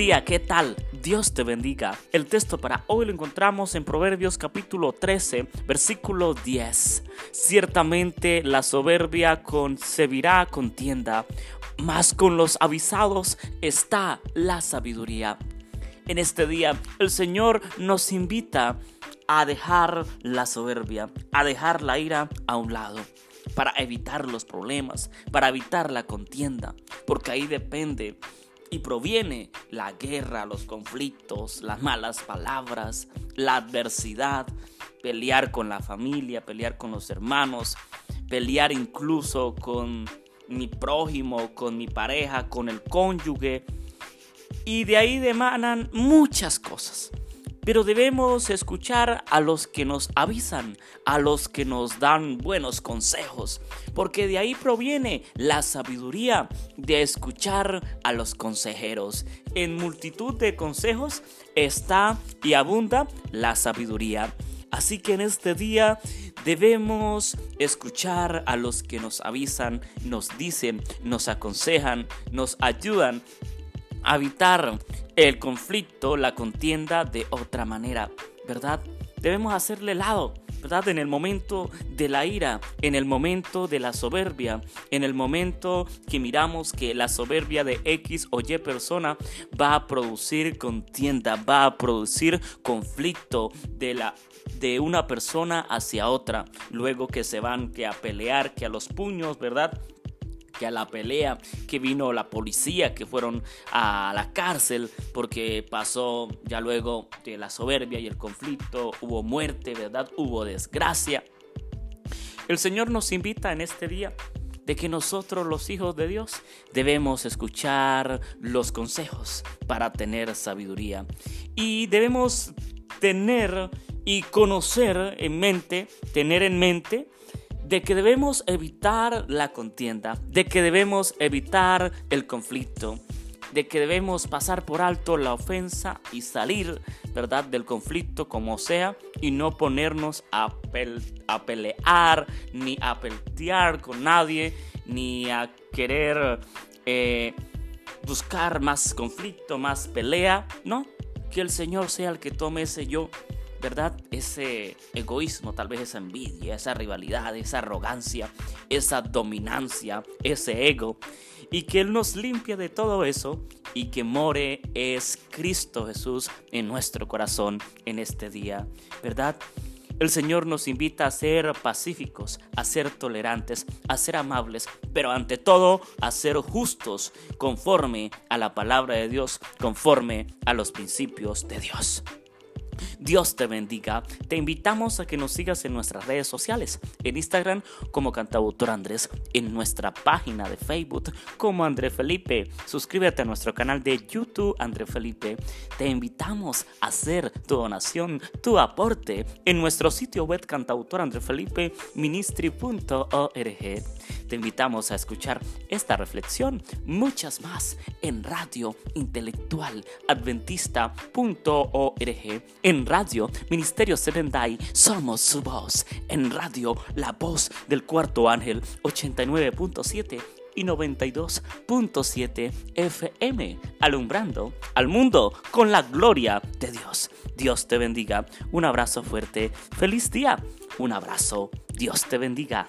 día, ¿qué tal? Dios te bendiga. El texto para hoy lo encontramos en Proverbios capítulo 13, versículo 10. Ciertamente la soberbia concebirá contienda, mas con los avisados está la sabiduría. En este día el Señor nos invita a dejar la soberbia, a dejar la ira a un lado para evitar los problemas, para evitar la contienda, porque ahí depende y proviene la guerra, los conflictos, las malas palabras, la adversidad, pelear con la familia, pelear con los hermanos, pelear incluso con mi prójimo, con mi pareja, con el cónyuge. Y de ahí demanan muchas cosas. Pero debemos escuchar a los que nos avisan, a los que nos dan buenos consejos, porque de ahí proviene la sabiduría de escuchar a los consejeros. En multitud de consejos está y abunda la sabiduría. Así que en este día debemos escuchar a los que nos avisan, nos dicen, nos aconsejan, nos ayudan a evitar el conflicto, la contienda de otra manera, ¿verdad? Debemos hacerle lado, ¿verdad? En el momento de la ira, en el momento de la soberbia, en el momento que miramos que la soberbia de X o Y persona va a producir contienda, va a producir conflicto de la de una persona hacia otra, luego que se van que a pelear, que a los puños, ¿verdad? Que a la pelea, que vino la policía, que fueron a la cárcel, porque pasó ya luego de la soberbia y el conflicto, hubo muerte, ¿verdad? Hubo desgracia. El Señor nos invita en este día de que nosotros los hijos de Dios debemos escuchar los consejos para tener sabiduría. Y debemos tener y conocer en mente, tener en mente de que debemos evitar la contienda, de que debemos evitar el conflicto, de que debemos pasar por alto la ofensa y salir, ¿verdad?, del conflicto como sea y no ponernos a, pelear ni a peltear con nadie, ni a querer eh, buscar más conflicto, más pelea, ¿no? Que el Señor sea el que tome ese yo ¿verdad? Ese egoísmo, tal vez esa envidia, esa rivalidad, esa arrogancia, esa dominancia, ese ego. Y que Él nos limpia de todo eso y que more es Cristo Jesús en nuestro corazón en este día, ¿verdad? El Señor nos invita a ser pacíficos, a ser tolerantes, a ser amables, pero ante todo a ser justos conforme a la palabra de Dios, conforme a los principios de Dios. Dios te bendiga. Te invitamos a que nos sigas en nuestras redes sociales, en Instagram como cantautor Andrés, en nuestra página de Facebook como André Felipe. Suscríbete a nuestro canal de YouTube André Felipe. Te invitamos a hacer tu donación, tu aporte en nuestro sitio web cantautor André Felipe. Te invitamos a escuchar esta reflexión, muchas más en Radio Intelectual Adventista.org, en Radio Ministerio Serendai, somos su voz, en Radio La Voz del Cuarto Ángel 89.7 y 92.7 FM, alumbrando al mundo con la gloria de Dios. Dios te bendiga. Un abrazo fuerte. Feliz día. Un abrazo. Dios te bendiga.